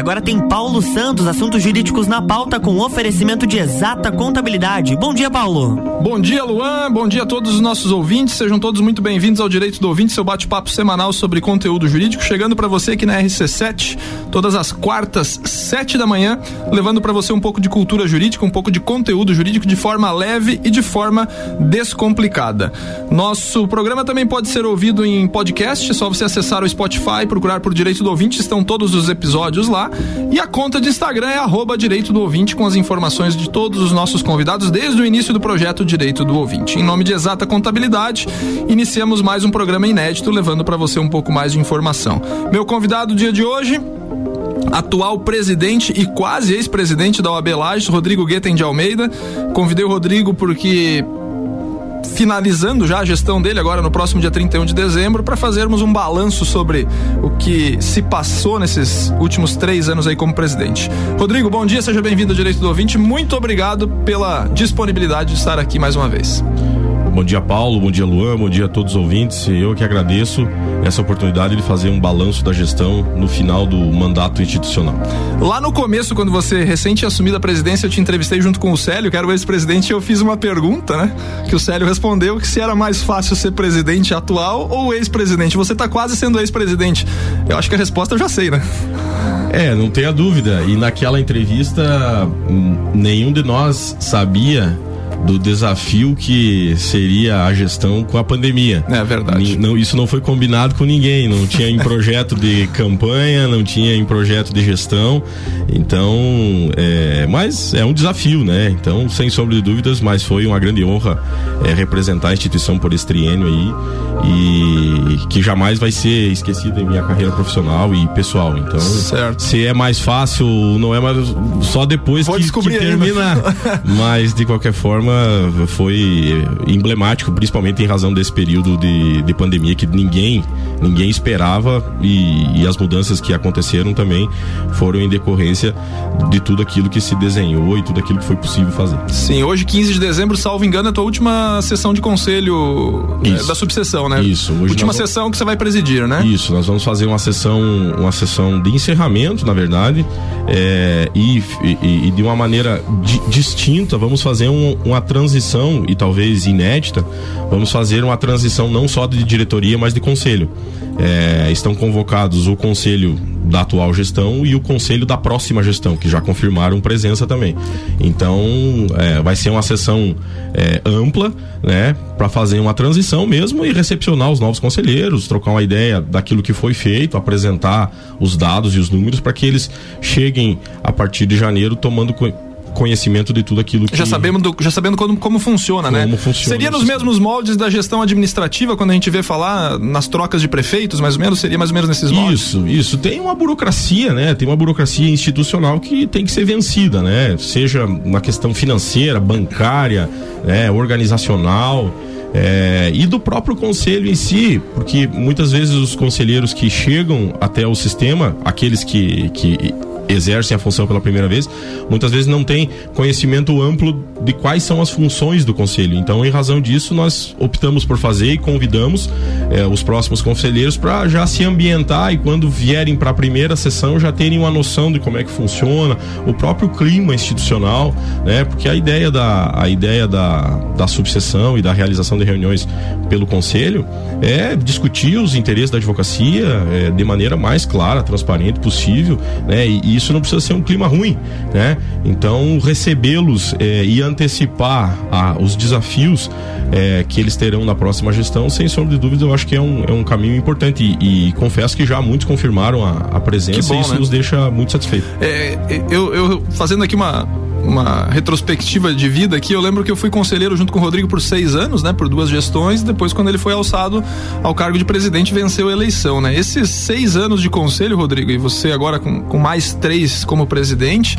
agora tem Paulo Santos, assuntos jurídicos na pauta com oferecimento de exata contabilidade. Bom dia, Paulo. Bom dia, Luan. Bom dia a todos os nossos ouvintes. Sejam todos muito bem-vindos ao Direito do Ouvinte, seu bate-papo semanal sobre conteúdo jurídico, chegando para você aqui na RC7, todas as quartas, sete da manhã, levando para você um pouco de cultura jurídica, um pouco de conteúdo jurídico de forma leve e de forma descomplicada. Nosso programa também pode ser ouvido em podcast, é só você acessar o Spotify, procurar por Direito do Ouvinte, estão todos os episódios lá. E a conta de Instagram é arroba Direito do Ouvinte com as informações de todos os nossos convidados desde o início do projeto Direito do Ouvinte. Em nome de Exata Contabilidade, iniciamos mais um programa inédito levando para você um pouco mais de informação. Meu convidado do dia de hoje, atual presidente e quase ex-presidente da OAB Lages, Rodrigo Guetem de Almeida. Convidei o Rodrigo porque finalizando já a gestão dele agora no próximo dia 31 de dezembro para fazermos um balanço sobre o que se passou nesses últimos três anos aí como presidente. Rodrigo, bom dia, seja bem-vindo ao Direito do Ouvinte. Muito obrigado pela disponibilidade de estar aqui mais uma vez. Bom dia, Paulo. Bom dia, Luan. Bom dia a todos os ouvintes. Eu que agradeço essa oportunidade de fazer um balanço da gestão no final do mandato institucional. Lá no começo, quando você recente assumiu a presidência, eu te entrevistei junto com o Célio, que era o ex-presidente, e eu fiz uma pergunta, né? Que o Célio respondeu que se era mais fácil ser presidente atual ou ex-presidente. Você está quase sendo ex-presidente. Eu acho que a resposta eu já sei, né? É, não tenha dúvida. E naquela entrevista, nenhum de nós sabia do desafio que seria a gestão com a pandemia. É verdade. Não, isso não foi combinado com ninguém, não tinha em projeto de campanha, não tinha em projeto de gestão. Então, é, mas é um desafio, né? Então, sem sombra de dúvidas, mas foi uma grande honra é, representar a instituição por esse triênio aí e que jamais vai ser esquecido em minha carreira profissional e pessoal. Então, certo. se é mais fácil, não é mais só depois Vou que, que termina. mas de qualquer forma foi emblemático, principalmente em razão desse período de, de pandemia que ninguém ninguém esperava e, e as mudanças que aconteceram também foram em decorrência de tudo aquilo que se desenhou e tudo aquilo que foi possível fazer. Sim, hoje 15 de dezembro, salvo engano, é a tua última sessão de conselho é, da subseção, né? Isso. última sessão que você vai presidir, né? Isso, nós vamos fazer uma sessão, uma sessão de encerramento, na verdade, é, e, e, e, de uma maneira di, distinta, vamos fazer um, uma transição, e talvez inédita, vamos fazer uma transição não só de diretoria, mas de conselho. É, estão convocados o conselho da atual gestão e o conselho da próxima gestão, que já confirmaram presença também. Então, é, vai ser uma sessão é, ampla, né, para fazer uma transição mesmo e recepcionar os novos conselheiros, trocar uma ideia daquilo que foi feito, apresentar os dados e os números para que eles cheguem a partir de janeiro tomando conhecimento de tudo aquilo que. Já sabemos do, já sabendo como, como funciona, como né? Como funciona. Seria nos mesmos moldes da gestão administrativa, quando a gente vê falar nas trocas de prefeitos, mais ou menos? Seria mais ou menos nesses moldes? Isso, isso. Tem uma burocracia, né? Tem uma burocracia institucional que tem que ser vencida, né? Seja na questão financeira, bancária, né? organizacional. É, e do próprio conselho em si, porque muitas vezes os conselheiros que chegam até o sistema, aqueles que, que exercem a função pela primeira vez, muitas vezes não têm conhecimento amplo de quais são as funções do conselho. Então, em razão disso, nós optamos por fazer e convidamos eh, os próximos conselheiros para já se ambientar e quando vierem para a primeira sessão já terem uma noção de como é que funciona, o próprio clima institucional, né? Porque a ideia da a ideia da, da subseção e da realização de reuniões pelo conselho é discutir os interesses da advocacia eh, de maneira mais clara, transparente possível, né? E, e isso não precisa ser um clima ruim, né? Então recebê-los é, e antecipar a, os desafios é, que eles terão na próxima gestão, sem sombra de dúvida, eu acho que é um, é um caminho importante e, e confesso que já muitos confirmaram a, a presença bom, e isso né? nos deixa muito satisfeitos. É, eu, eu fazendo aqui uma uma retrospectiva de vida aqui, eu lembro que eu fui conselheiro junto com o Rodrigo por seis anos, né? Por duas gestões. Depois, quando ele foi alçado ao cargo de presidente, venceu a eleição, né? Esses seis anos de conselho, Rodrigo, e você agora com, com mais três como presidente,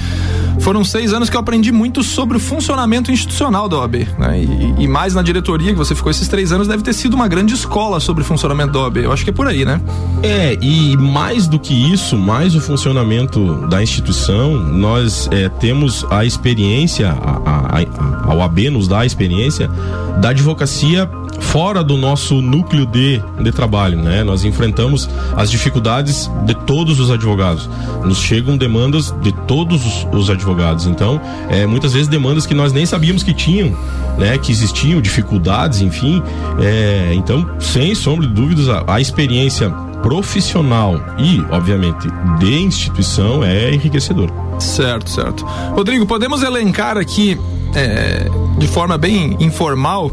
foram seis anos que eu aprendi muito sobre o funcionamento institucional da OAB, né? E, e mais na diretoria que você ficou esses três anos, deve ter sido uma grande escola sobre o funcionamento da OAB. Eu acho que é por aí, né? É, e mais do que isso, mais o funcionamento da instituição, nós é, temos a experiência, a, OAB nos dá a experiência da advocacia fora do nosso núcleo de, de trabalho, né? Nós enfrentamos as dificuldades de todos os advogados. Nos chegam demandas de todos os, os advogados. Então, é, muitas vezes demandas que nós nem sabíamos que tinham, né? Que existiam dificuldades, enfim. É, então, sem sombra de dúvidas, a, a experiência profissional e, obviamente, de instituição é enriquecedor. Certo, certo. Rodrigo, podemos elencar aqui é, de forma bem informal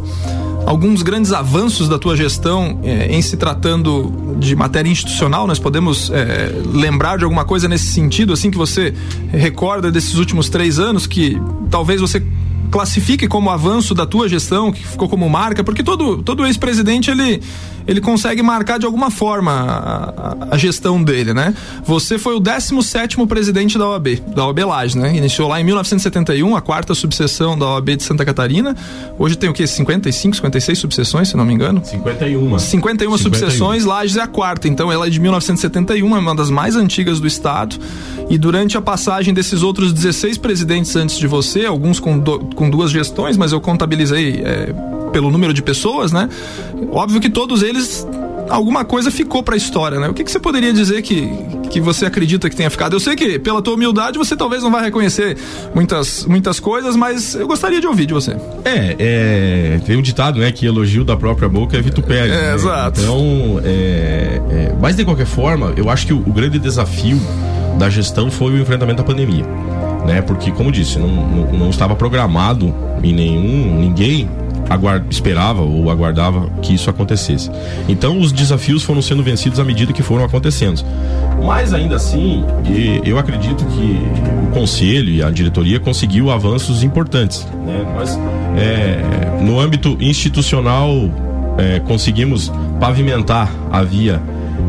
alguns grandes avanços da tua gestão é, em se tratando de matéria institucional. Nós podemos é, lembrar de alguma coisa nesse sentido, assim, que você recorda desses últimos três anos que talvez você classifique como avanço da tua gestão, que ficou como marca, porque todo, todo ex-presidente ele ele consegue marcar de alguma forma a, a, a gestão dele, né? Você foi o 17 presidente da OAB, da OAB Laje, né? Iniciou lá em 1971, a quarta subseção da OAB de Santa Catarina. Hoje tem o quê? 55, 56 subseções, se não me engano? 51. 51, 51. subseções, Lages é a quarta. Então ela é de 1971, é uma das mais antigas do estado. E durante a passagem desses outros 16 presidentes antes de você, alguns com, do, com duas gestões, mas eu contabilizei é, pelo número de pessoas, né? Óbvio que todos eles alguma coisa ficou para a história, né? O que, que, você poderia dizer que, que você acredita que tenha ficado? Eu sei que pela tua humildade você talvez não vai reconhecer muitas, muitas coisas, mas eu gostaria de ouvir de você. É, é tem um ditado, né, que elogio da própria boca é vitupério. É, né? exato. Então, é, é, mas de qualquer forma, eu acho que o, o, grande desafio da gestão foi o enfrentamento da pandemia, né? Porque, como disse, não, não, não estava programado em nenhum, ninguém aguard, esperava ou aguardava que isso acontecesse. Então os desafios foram sendo vencidos à medida que foram acontecendo. Mas ainda assim, eu acredito que o conselho e a diretoria conseguiu avanços importantes. Né? É, no âmbito institucional é, conseguimos pavimentar a via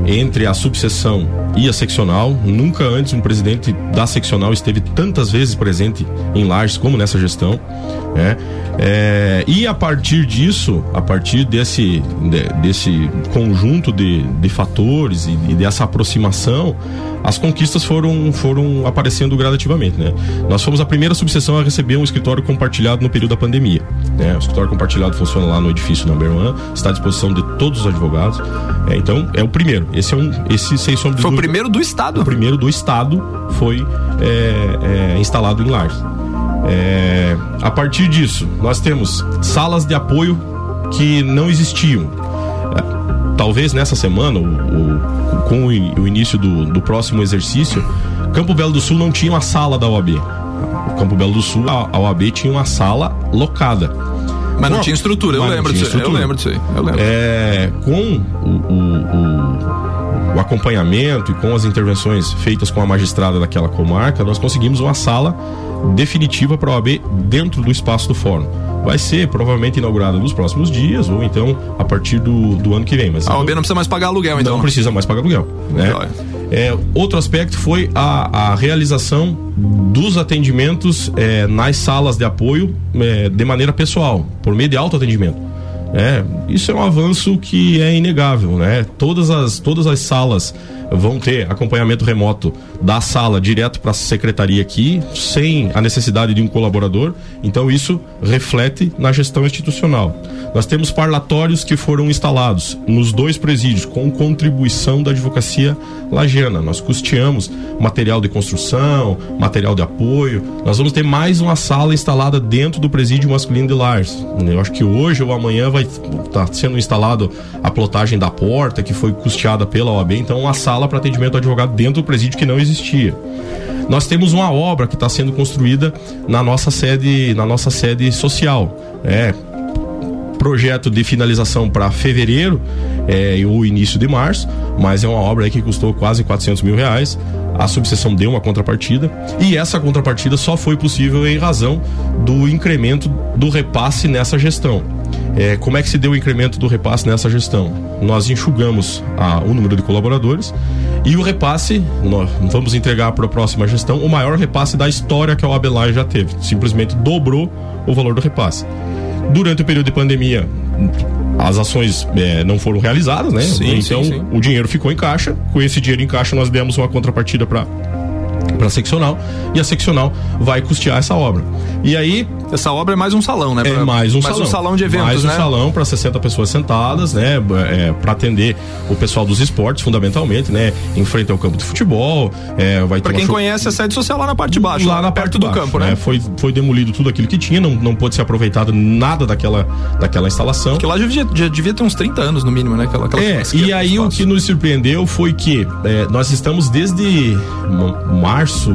entre a subseção e a seccional. Nunca antes um presidente da seccional esteve tantas vezes presente em Lages como nessa gestão. Né? É, e a partir disso, a partir desse, de, desse conjunto de, de fatores e, e, dessa aproximação, as conquistas foram, foram aparecendo gradativamente. Né? Nós fomos a primeira subseção a receber um escritório compartilhado no período da pandemia. Né? O escritório compartilhado funciona lá no edifício Number One, está à disposição de todos os advogados. É, então, é o primeiro. Esse é um. Esse, sem sombra de Foi o primeiro do Estado. O primeiro do Estado foi é, é, instalado em Lages. É, a partir disso, nós temos salas de apoio que não existiam. É, talvez nessa semana, o, o, com o, início do, do, próximo exercício, Campo Belo do Sul não tinha uma sala da OAB. O Campo Belo do Sul, a OAB tinha uma sala locada. Mas não, tinha estrutura, eu lembro, disso, eu lembro disso aí. Eu lembro. É, com o, o, o, acompanhamento e com as intervenções feitas com a magistrada daquela comarca, nós conseguimos uma sala definitiva para a OAB dentro do espaço do fórum. Vai ser provavelmente inaugurada nos próximos dias ou então a partir do, do ano que vem. Mas a OAB não precisa mais pagar aluguel, então. Não precisa mais pagar aluguel. Né? É, outro aspecto foi a, a realização dos atendimentos é, nas salas de apoio é, de maneira pessoal, por meio de autoatendimento. É, isso é um avanço que é inegável, né? Todas as, todas as salas vão ter acompanhamento remoto da sala direto para a secretaria aqui, sem a necessidade de um colaborador. Então isso reflete na gestão institucional. Nós temos parlatórios que foram instalados nos dois presídios com contribuição da advocacia lagiana. Nós custeamos material de construção, material de apoio. Nós vamos ter mais uma sala instalada dentro do presídio masculino de Lars. Eu acho que hoje ou amanhã vai estar tá sendo instalado a plotagem da porta que foi custeada pela OAB. Então uma sala para atendimento ao advogado dentro do presídio que não existia nós temos uma obra que está sendo construída na nossa sede, na nossa sede social. É, projeto de finalização para fevereiro é, ou início de março, mas é uma obra que custou quase 400 mil reais. A subseção deu uma contrapartida e essa contrapartida só foi possível em razão do incremento do repasse nessa gestão. É, como é que se deu o incremento do repasse nessa gestão? Nós enxugamos a, o número de colaboradores e o repasse, nós vamos entregar para a próxima gestão o maior repasse da história que a Abelai já teve. Simplesmente dobrou o valor do repasse. Durante o período de pandemia, as ações é, não foram realizadas, né? Sim, então sim, sim. o dinheiro ficou em caixa. Com esse dinheiro em caixa, nós demos uma contrapartida para para seccional e a seccional vai custear essa obra. E aí essa obra é mais um salão, né? Pra, é mais um mais salão. um salão de eventos, mais né? um salão para 60 pessoas sentadas, né? É, para atender o pessoal dos esportes, fundamentalmente, né? Em frente ao campo de futebol. É, vai para quem show... conhece a sede social lá na parte de baixo, lá, lá na perto do baixo, campo, né? É, foi, foi demolido tudo aquilo que tinha, não, não pôde ser aproveitado nada daquela, daquela instalação. Porque lá já devia, já devia ter uns 30 anos no mínimo, né? Aquela, aquela é, e aí o que nos surpreendeu foi que é, nós estamos desde março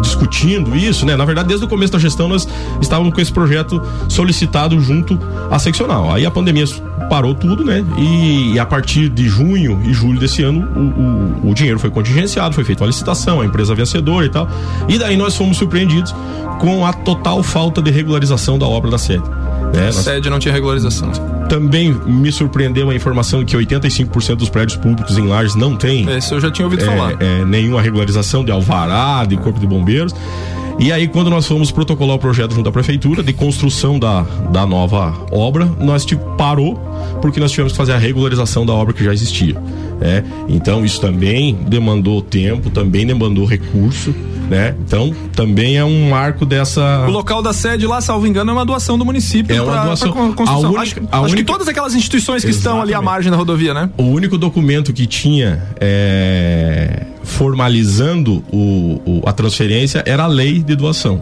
discutindo isso, né? Na verdade, desde o começo da gestão nós estávamos com esse projeto solicitado junto à seccional. Aí a pandemia parou tudo, né? E, a partir de junho e julho desse ano o, o, o, dinheiro foi contingenciado, foi feita uma licitação, a empresa vencedora e tal. E daí nós fomos surpreendidos com a total falta de regularização da obra da sede. Né? A sede não tinha regularização. Também me surpreendeu a informação que 85% dos prédios públicos em Lages não tem. Esse eu já tinha ouvido é, falar. É, nenhuma regularização de alvará, de corpo de bombeiros. E aí, quando nós fomos protocolar o projeto junto à prefeitura de construção da, da nova obra, nós tipo, parou porque nós tivemos que fazer a regularização da obra que já existia. É, então isso também demandou tempo, também demandou recurso né? Então, também é um marco dessa. O local da sede lá, salvo engano, é uma doação do município. É uma pra, doação. Pra construção. Única, acho, acho única... que todas aquelas instituições que Exatamente. estão ali à margem da rodovia, né? O único documento que tinha é, formalizando o, o, a transferência era a lei de doação.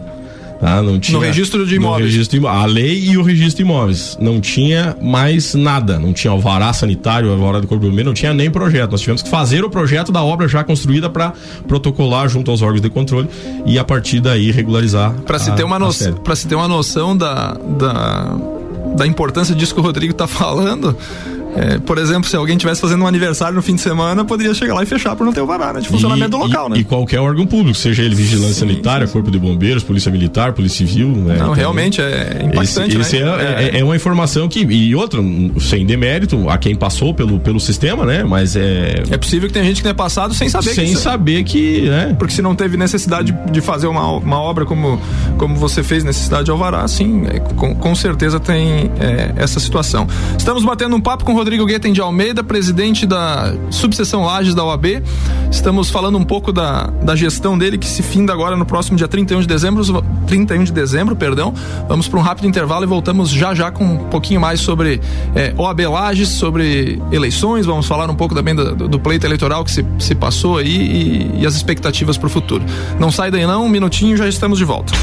Tá? Não tinha, no registro de imóveis. Registro a lei e o registro de imóveis. Não tinha mais nada. Não tinha alvará sanitário, alvará do corpo do meio, não tinha nem projeto. Nós tivemos que fazer o projeto da obra já construída para protocolar junto aos órgãos de controle e a partir daí regularizar. Para se ter uma noção, para se ter uma noção da, da, da importância disso que o Rodrigo está falando. É, por exemplo, se alguém tivesse fazendo um aniversário no fim de semana, poderia chegar lá e fechar por não ter o vará né, de funcionamento e, do local, e, né? E qualquer órgão público, seja ele vigilância sim, sanitária, sim. corpo de bombeiros, polícia militar, polícia civil. Né? Não, então, realmente é impactante, esse, né? é, é, é, uma informação que e outra sem demérito a quem passou pelo, pelo sistema, né? Mas é é possível que tenha gente que tenha passado sem saber sem que saber que, né? Porque se não teve necessidade de fazer uma, uma obra como como você fez necessidade de alvará, sim, é, com, com certeza tem é, essa situação. Estamos batendo um papo com o Rodrigo Guetem de Almeida presidente da subseção Lages da OAB. Estamos falando um pouco da, da gestão dele que se finda agora no próximo dia 31 de dezembro, 31 de dezembro, perdão. Vamos para um rápido intervalo e voltamos já já com um pouquinho mais sobre é, OAB Lages, sobre eleições, vamos falar um pouco também do, do pleito eleitoral que se, se passou aí e, e as expectativas para o futuro. Não sai daí não, um minutinho já estamos de volta.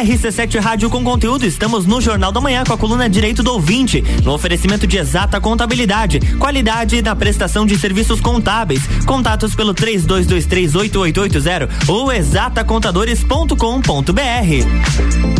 RC7 Rádio com conteúdo, estamos no Jornal da Manhã com a coluna Direito do Ouvinte, no oferecimento de exata contabilidade, qualidade na prestação de serviços contábeis. Contatos pelo 32238880 ou exatacontadores.com.br.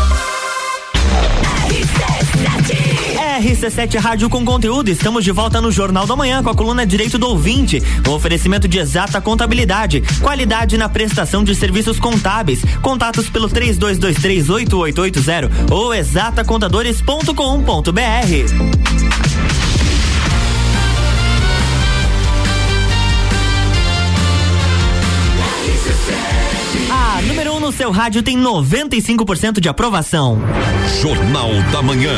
RC7 Rádio com conteúdo, estamos de volta no Jornal da Manhã com a coluna Direito do Ouvinte, um oferecimento de exata contabilidade, qualidade na prestação de serviços contábeis. Contatos pelo 32238880 ou exatacontadores.com.br. A número 1 um no seu rádio tem 95% de aprovação. Jornal da Manhã.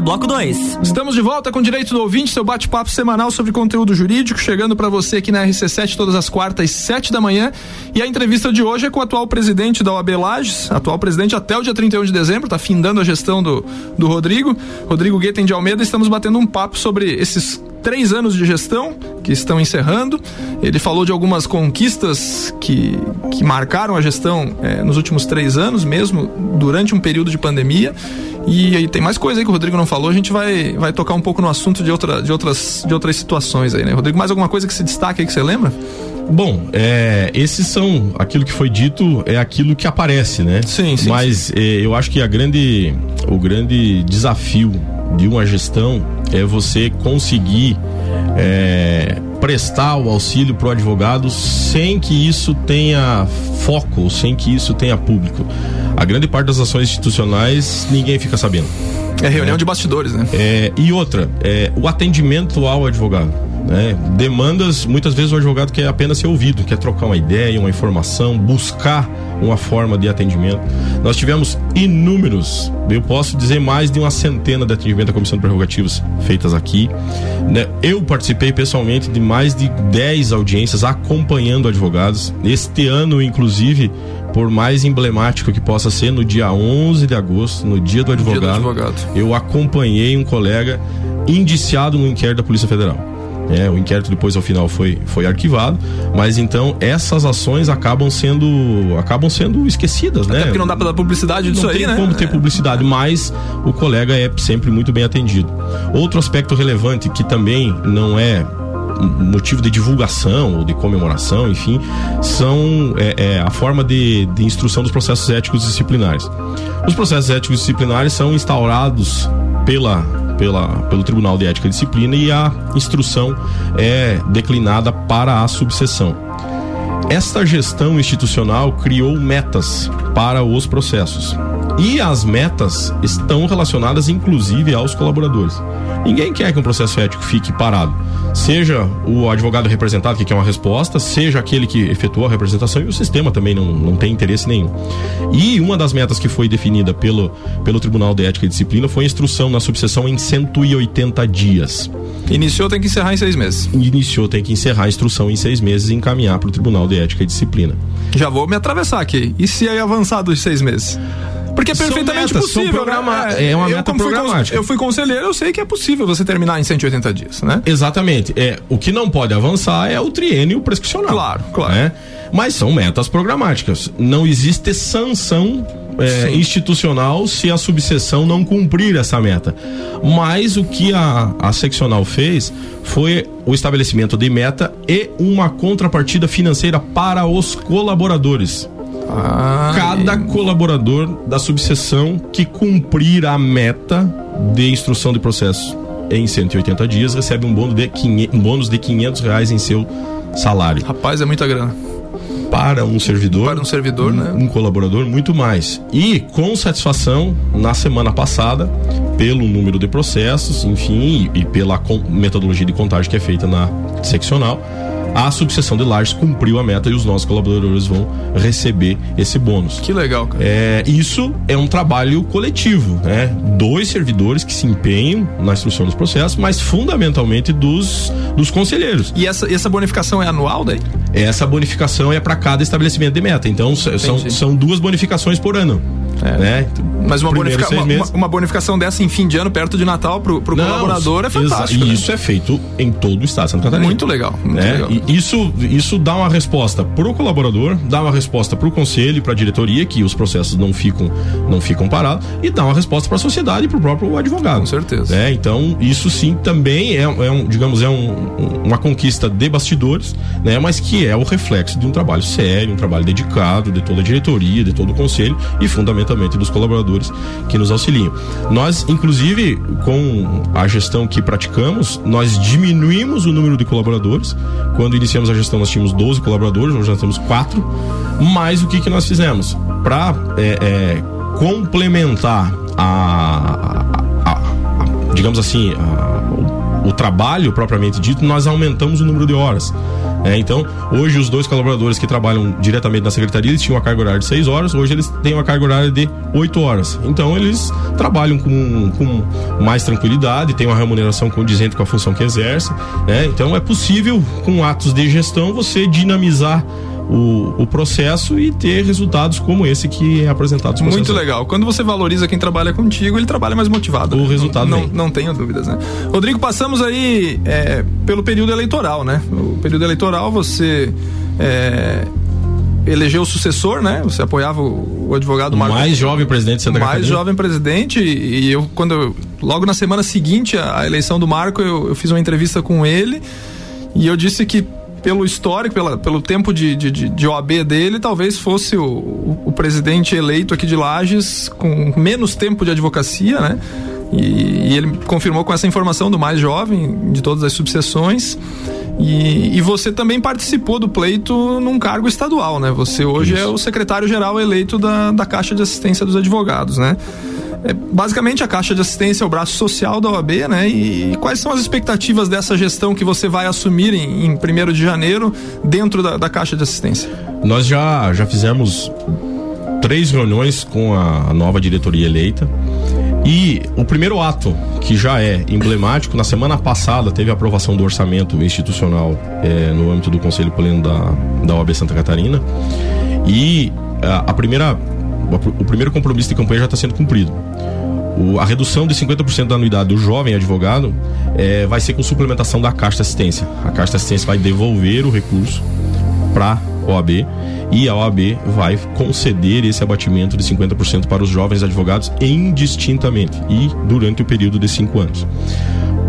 Bloco 2. Estamos de volta com direito do ouvinte, seu bate-papo semanal sobre conteúdo jurídico, chegando para você aqui na RC7 todas as quartas, sete da manhã. E a entrevista de hoje é com o atual presidente da OAB Lages, atual presidente até o dia 31 de dezembro, está findando a gestão do, do Rodrigo, Rodrigo Guetem de Almeida. Estamos batendo um papo sobre esses três anos de gestão que estão encerrando. Ele falou de algumas conquistas que, que marcaram a gestão é, nos últimos três anos, mesmo durante um período de pandemia. E aí tem mais coisa aí que o Rodrigo não falou, a gente vai, vai tocar um pouco no assunto de, outra, de, outras, de outras situações aí, né? Rodrigo, mais alguma coisa que se destaque aí que você lembra? Bom, é, esses são aquilo que foi dito é aquilo que aparece, né? Sim, sim. Mas sim. É, eu acho que a grande, o grande desafio de uma gestão é você conseguir é, prestar o auxílio para o advogado sem que isso tenha foco, sem que isso tenha público. A grande parte das ações institucionais ninguém fica sabendo. É reunião é. de bastidores, né? É, e outra, é, o atendimento ao advogado. Né? Demandas, muitas vezes o advogado quer apenas ser ouvido, quer trocar uma ideia, uma informação, buscar uma forma de atendimento. Nós tivemos inúmeros, eu posso dizer mais de uma centena de atendimento da Comissão de Prerrogativas feitas aqui. Né? Eu participei pessoalmente de mais de 10 audiências acompanhando advogados. Este ano, inclusive, por mais emblemático que possa ser, no dia 11 de agosto, no dia do advogado, dia do advogado. eu acompanhei um colega indiciado no inquérito da Polícia Federal. É, o inquérito depois ao final foi, foi arquivado, mas então essas ações acabam sendo acabam sendo esquecidas, Até né? porque não dá para dar publicidade disso aí, né? Não tem como ter publicidade, mas o colega é sempre muito bem atendido. Outro aspecto relevante que também não é motivo de divulgação ou de comemoração, enfim, são é, é, a forma de, de instrução dos processos éticos disciplinares. Os processos éticos disciplinares são instaurados pela pela, pelo Tribunal de Ética e Disciplina e a instrução é declinada para a subseção. Esta gestão institucional criou metas para os processos. E as metas estão relacionadas inclusive aos colaboradores. Ninguém quer que um processo ético fique parado. Seja o advogado representado que quer uma resposta, seja aquele que efetuou a representação e o sistema também não, não tem interesse nenhum. E uma das metas que foi definida pelo, pelo Tribunal de Ética e Disciplina foi a instrução na subseção em 180 dias. Iniciou, tem que encerrar em seis meses. Iniciou, tem que encerrar a instrução em seis meses e encaminhar para o Tribunal de Ética e Disciplina. Já vou me atravessar aqui. E se aí avançar dos seis meses? Porque é perfeitamente metas, possível. Né? É uma eu, meta programática. Fui, eu fui conselheiro, eu sei que é possível você terminar em 180 dias, né? Exatamente. É, o que não pode avançar é o triênio prescricional. Claro, claro. Né? Mas são metas programáticas. Não existe sanção é, institucional se a subseção não cumprir essa meta. Mas o que a, a seccional fez foi o estabelecimento de meta e uma contrapartida financeira para os colaboradores. Ah, Cada colaborador da subseção que cumprir a meta de instrução de processo em 180 dias recebe um bônus de 500, um bônus de 500 reais em seu salário. Rapaz, é muita grana. Para um servidor, para um servidor, um, né? Um colaborador, muito mais. E com satisfação, na semana passada, pelo número de processos, enfim, e, e pela metodologia de contagem que é feita na seccional, a subseção de lajes cumpriu a meta e os nossos colaboradores vão receber esse bônus. Que legal, cara. É, isso é um trabalho coletivo, né? Dois servidores que se empenham na instrução dos processos, mas fundamentalmente dos, dos conselheiros. E essa, essa bonificação é anual daí? Essa bonificação é para cada estabelecimento de meta. Então são, são duas bonificações por ano. É. Né? Mas uma, bonifica uma, uma, bonificação dessa em fim de ano, perto de Natal, pro, pro Não, colaborador é fantástico. E né? isso é feito em todo o estado de Santa Catarina. Muito legal. Muito né? legal. Isso, isso dá uma resposta pro colaborador, dá uma resposta pro conselho e pra diretoria, que os processos não ficam, não ficam parados, e dá uma resposta pra sociedade e pro próprio advogado. Com certeza. Né? Então, isso sim também é, é um, digamos, é um, uma conquista de bastidores, né? Mas que é o reflexo de um trabalho sério, um trabalho dedicado de toda a diretoria, de todo o conselho e fundamentalmente dos colaboradores que nos auxiliam. Nós, inclusive, com a gestão que praticamos, nós diminuímos o número de colaboradores. Quando iniciamos a gestão, nós tínhamos 12 colaboradores, hoje nós temos 4. Mas o que, que nós fizemos? Para é, é, complementar a, a, a, a digamos assim, o trabalho propriamente dito, nós aumentamos o número de horas. É, então, hoje os dois colaboradores que trabalham diretamente na secretaria, eles tinham uma carga horária de 6 horas, hoje eles têm uma carga horária de 8 horas. Então, eles trabalham com, com mais tranquilidade, têm uma remuneração condizente com a função que exerce. Né? Então, é possível, com atos de gestão, você dinamizar o, o processo e ter resultados como esse que é apresentado. Muito legal. Quando você valoriza quem trabalha contigo, ele trabalha mais motivado. O né? resultado não, não, não tenho dúvidas, né? Rodrigo, passamos aí é, pelo período eleitoral, né? O período eleitoral você é, elegeu o sucessor, né? Você apoiava o, o advogado Marco. Mais jovem presidente de Santa Mais Catarina. jovem presidente e eu quando eu, logo na semana seguinte à eleição do Marco eu, eu fiz uma entrevista com ele e eu disse que pelo histórico, pela, pelo tempo de, de, de, OAB dele, talvez fosse o, o, presidente eleito aqui de Lages com menos tempo de advocacia, né? E, e, ele confirmou com essa informação do mais jovem de todas as subseções. E, e você também participou do pleito num cargo estadual, né? Você hoje Isso. é o secretário-geral eleito da, da Caixa de Assistência dos Advogados, né? É, basicamente a Caixa de Assistência é o braço social da OAB, né? E, quais são as expectativas dessa gestão que você vai assumir em, em 1 de janeiro dentro da, da Caixa de Assistência? Nós já, já fizemos três reuniões com a nova diretoria eleita. E o primeiro ato, que já é emblemático, na semana passada teve a aprovação do orçamento institucional é, no âmbito do Conselho Pleno da, da OAB Santa Catarina. E a primeira o primeiro compromisso de campanha já está sendo cumprido. O, a redução de 50% da anuidade do jovem advogado é, vai ser com suplementação da Caixa Assistência. A Caixa Assistência vai devolver o recurso para a OAB e a OAB vai conceder esse abatimento de 50% para os jovens advogados indistintamente e durante o período de cinco anos.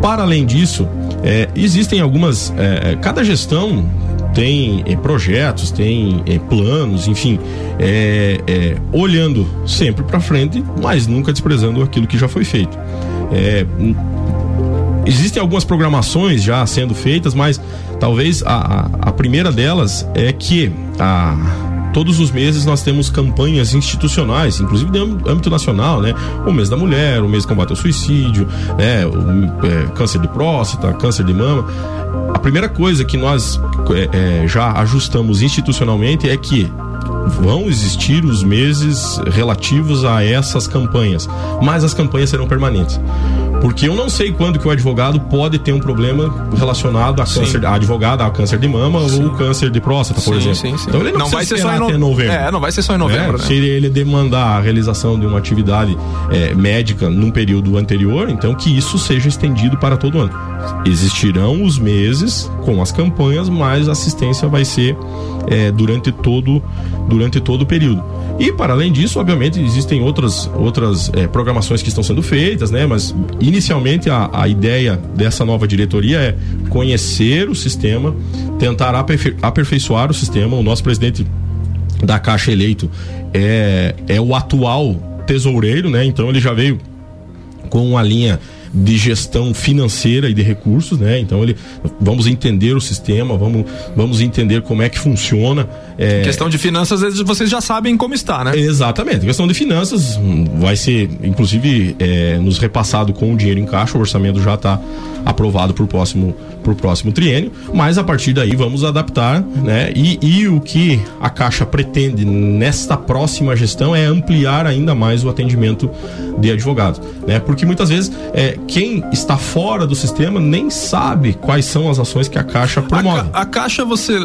Para além disso, é, existem algumas. É, cada gestão tem é, projetos, tem é, planos, enfim, é olhando sempre para frente, mas nunca desprezando aquilo que já foi feito. Existem algumas programações já sendo feitas, mas talvez a, a primeira delas é que a todos os meses nós temos campanhas institucionais, inclusive de âmbito nacional, né? O mês da mulher, o mês de combate ao suicídio, né? O, é, câncer de próstata, câncer de mama. A primeira coisa que nós é, é, já ajustamos institucionalmente é que vão existir os meses relativos a essas campanhas, mas as campanhas serão permanentes. Porque eu não sei quando que o advogado pode ter um problema relacionado a câncer, a advogada a câncer de mama sim. ou câncer de próstata, por sim, exemplo. Sim, então ele não, não vai ser só em no... novembro. É, não vai ser só em novembro. É, né? Se ele demandar a realização de uma atividade é, médica num período anterior, então que isso seja estendido para todo ano. Existirão os meses com as campanhas, mas a assistência vai ser é, durante todo durante todo o período. E para além disso, obviamente, existem outras, outras é, programações que estão sendo feitas, né? Mas inicialmente a, a ideia dessa nova diretoria é conhecer o sistema, tentar aperfei aperfeiçoar o sistema. O nosso presidente da Caixa eleito é, é o atual tesoureiro, né? Então ele já veio com uma linha de gestão financeira e de recursos, né? Então ele vamos entender o sistema, vamos, vamos entender como é que funciona. É... Questão de finanças, vocês já sabem como está, né? Exatamente. Questão de finanças hum, vai ser, inclusive, é, nos repassado com o dinheiro em caixa, o orçamento já está aprovado para o próximo, pro próximo triênio, mas a partir daí vamos adaptar, né? E, e o que a Caixa pretende nesta próxima gestão é ampliar ainda mais o atendimento de advogados, né? Porque muitas vezes é, quem está fora do sistema nem sabe quais são as ações que a Caixa promove. A, a Caixa você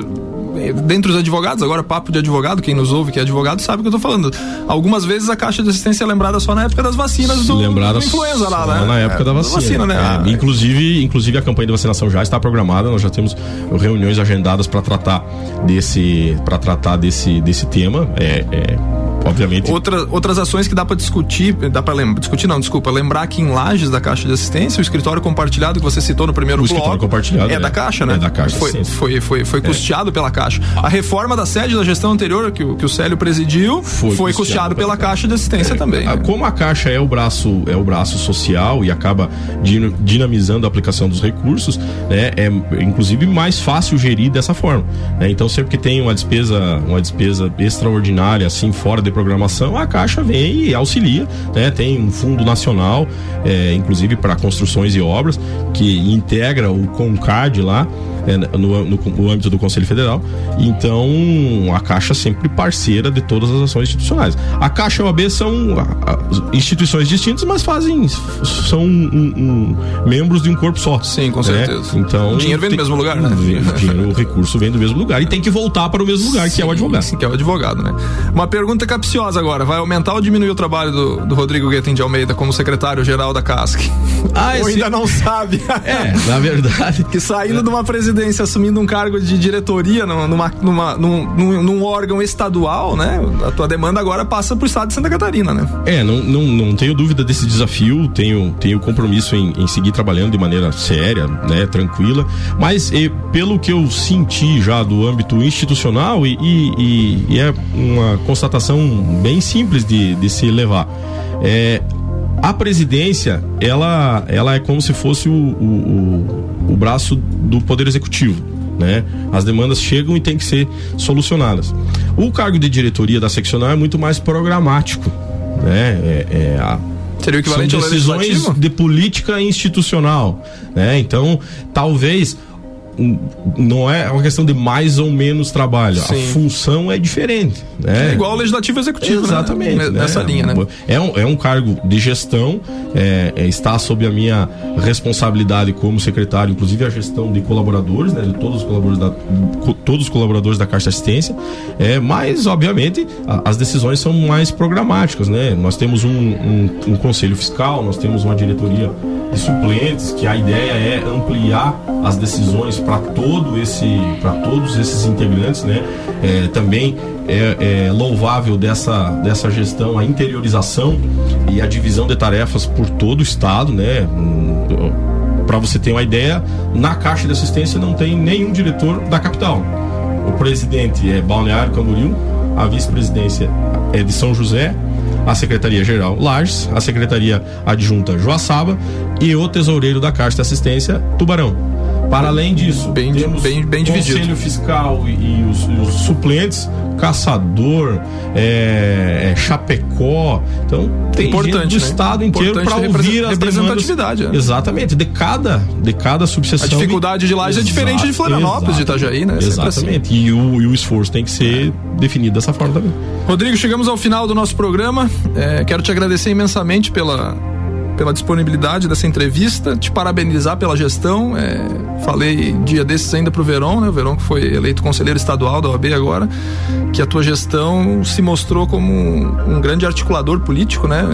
dentre os advogados, agora papo de advogado, quem nos ouve que é advogado sabe o que eu tô falando. Algumas vezes a caixa de assistência é lembrada só na época das vacinas do, lembrada do influenza lá, né? Na época é, da vacina. vacina né? É, ah, inclusive, inclusive a campanha de vacinação já está programada, nós já temos reuniões agendadas para tratar desse para tratar desse desse tema. É, é obviamente. Outra, outras ações que dá para discutir, dá para lembrar, discutir não, desculpa, lembrar que em Lages da Caixa de Assistência, o escritório compartilhado que você citou no primeiro o bloco, escritório compartilhado é, é, da Caixa, né? É da Caixa. Foi, foi, foi, foi, é. custeado pela Caixa. A reforma da sede da gestão anterior que, que o Célio presidiu foi, foi custeado, pela, pela Caixa de Assistência é, também. Né? Como a Caixa é o braço é o braço social e acaba dinamizando a aplicação dos recursos, né? É inclusive mais fácil gerir dessa forma. Né? Então sempre que tem uma despesa uma despesa extraordinária assim fora de programação, a Caixa vem e auxilia, né? Tem um fundo nacional, é, inclusive para construções e obras, que integra o CONCAD lá, no, no, no, âmbito do Conselho Federal. Então, a Caixa sempre parceira de todas as ações institucionais. A Caixa e a OAB são instituições distintas, mas fazem são um, um, membros de um corpo só. Sim, com né? certeza. Então, o dinheiro vem do mesmo lugar, né? Dinheiro, o recurso vem do mesmo lugar e tem que voltar para o mesmo lugar, Sim, que é o advogado. Que é o advogado, né? Uma pergunta capciosa agora: vai aumentar ou diminuir o trabalho do, do Rodrigo Guetem de Almeida como secretário-geral da CASC? Ah, ou ainda não sabe? É, na verdade. que saindo de uma presidência, assumindo um cargo de diretoria numa, numa, num, num, num órgão estadual, né? A tua demanda agora passa pro estado de Santa Catarina, né? É, não, não, não tenho dúvida desse desafio, tenho, tenho compromisso em, em seguir trabalhando de maneira séria, né? Tranquila, mas e, pelo que eu senti já do âmbito institucional e, e, e é uma constatação bem simples de, de se levar. É, a presidência, ela, ela é como se fosse o, o, o, braço do Poder Executivo. Né? As demandas chegam e têm que ser solucionadas. O cargo de diretoria da seccional é muito mais programático, né? É, é a, Seria o equivalente São decisões de política institucional, né? Então, talvez não é uma questão de mais ou menos trabalho. Sim. A função é diferente. Né? É igual o legislativo executivo. Né? Exatamente. Né? Nessa linha, né? É um, é um cargo de gestão, é, é, está sob a minha responsabilidade como secretário, inclusive a gestão de colaboradores, né? De todos os colaboradores da, todos os colaboradores da Caixa Assistência. É, mas, obviamente, a, as decisões são mais programáticas, né? Nós temos um, um, um conselho fiscal, nós temos uma diretoria de suplentes, que a ideia é ampliar as decisões para todo esse para todos esses integrantes, né? É, também é, é, louvável dessa, dessa gestão a interiorização e a divisão de tarefas por todo o estado, né? Para você ter uma ideia, na Caixa de Assistência não tem nenhum diretor da capital. O presidente é Balneário Camboriú, a vice-presidência é de São José, a Secretaria-Geral Lages, a Secretaria Adjunta Joaçaba e o Tesoureiro da Caixa de Assistência Tubarão. Para além disso, bem, temos bem, bem dividido. Conselho Fiscal e, e, os, e os, suplentes, Caçador, é, é, Chapecó. Então, tem Importante, gente do né? estado inteiro para ouvir as representatividade. Demandas, é. Exatamente, de cada, de cada subseção. A dificuldade de lá é diferente de Florianópolis, de Itajaí, né? Exatamente. Assim. E, o, e o esforço tem que ser definido dessa forma também. Rodrigo, chegamos ao final do nosso programa. É, quero te agradecer imensamente pela pela disponibilidade dessa entrevista, te parabenizar pela gestão. É, falei dia desses ainda pro Verão, né? O Verão que foi eleito conselheiro estadual da OAB agora, que a tua gestão se mostrou como um, um grande articulador político, né?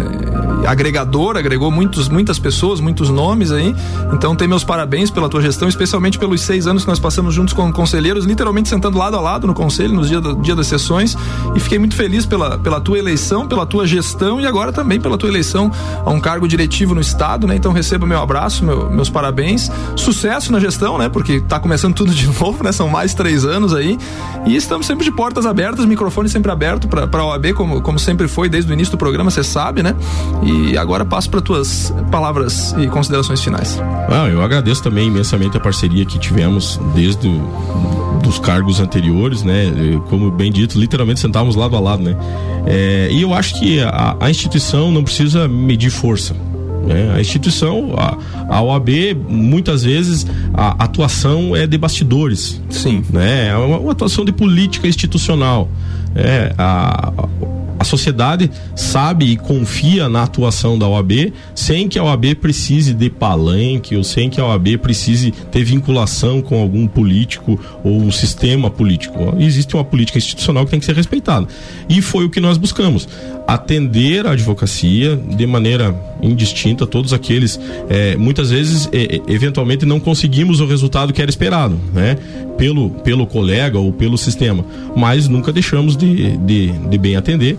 É, agregador, agregou muitos, muitas pessoas, muitos nomes aí. Então tem meus parabéns pela tua gestão, especialmente pelos seis anos que nós passamos juntos com conselheiros, literalmente sentando lado a lado no conselho, nos dias dia das sessões. E fiquei muito feliz pela, pela tua eleição, pela tua gestão e agora também pela tua eleição a um cargo diretivo no estado, né? Então receba meu abraço, meu, meus parabéns. Sucesso na gestão, né? Porque tá começando tudo de novo, né? São mais três anos aí. E estamos sempre de portas abertas, microfone sempre aberto para a OAB, como, como sempre foi desde o início do programa, você sabe, né? E agora passo para tuas palavras e considerações finais. Ah, eu agradeço também imensamente a parceria que tivemos desde o, dos cargos anteriores, né? Como bem dito, literalmente sentávamos lado a lado, né? É, e eu acho que a, a instituição não precisa medir força. Né? A instituição, a, a OAB, muitas vezes a atuação é de bastidores. Sim. Né? É uma, uma atuação de política institucional. É, a, a sociedade sabe e confia na atuação da OAB sem que a OAB precise de palanque ou sem que a OAB precise ter vinculação com algum político ou um sistema político. Existe uma política institucional que tem que ser respeitada. E foi o que nós buscamos. Atender a advocacia de maneira indistinta, todos aqueles, é, muitas vezes, é, eventualmente, não conseguimos o resultado que era esperado, né? Pelo, pelo colega ou pelo sistema, mas nunca deixamos de, de, de bem atender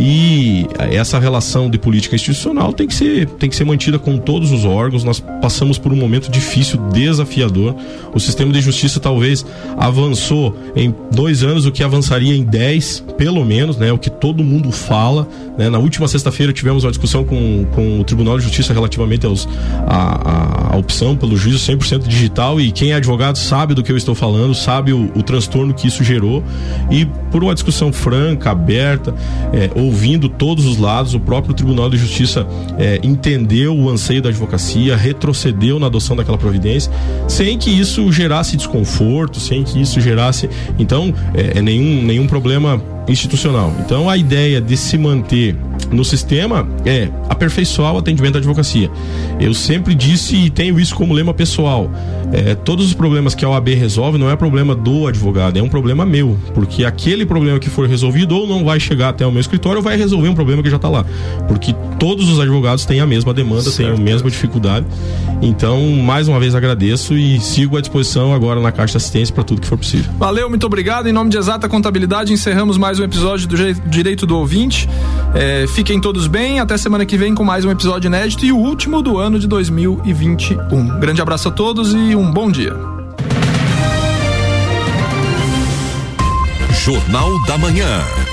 e essa relação de política institucional tem que ser, tem que ser mantida com todos os órgãos. Nós passamos por um momento difícil, desafiador. O sistema de justiça talvez avançou em dois anos o que avançaria em dez, pelo menos, né? O que todo mundo fala. Né? Na última sexta-feira tivemos uma discussão com, com o Tribunal de Justiça relativamente aos, a, a, a opção pelo juízo 100% digital e quem é advogado sabe do que eu estou falando, sabe o, o transtorno que isso gerou e por uma discussão franca, aberta, é, ouvindo todos os lados. O próprio Tribunal de Justiça é, entendeu o anseio da advocacia, retrocedeu na adoção daquela providência, sem que isso gerasse desconforto, sem que isso gerasse. Então, é, nenhum, nenhum problema institucional. Então, a ideia de se manter no sistema é aperfeiçoar o atendimento da advocacia. Eu sempre disse e tenho isso como lema pessoal. É, todos os problemas que a OAB resolve não é problema do advogado, é um problema meu. Porque aquele problema que for resolvido ou não vai chegar até o meu escritório ou vai resolver um problema que já está lá. Porque todos os advogados têm a mesma demanda, certo. têm a mesma dificuldade. Então, mais uma vez agradeço e sigo à disposição agora na Caixa de Assistência para tudo que for possível. Valeu, muito obrigado. Em nome de Exata Contabilidade, encerramos mais um episódio do Direito do Ouvinte. É, fiquem todos bem. Até semana que vem com mais um episódio inédito e o último do ano de 2021. Grande abraço a todos e um bom dia. Jornal da Manhã.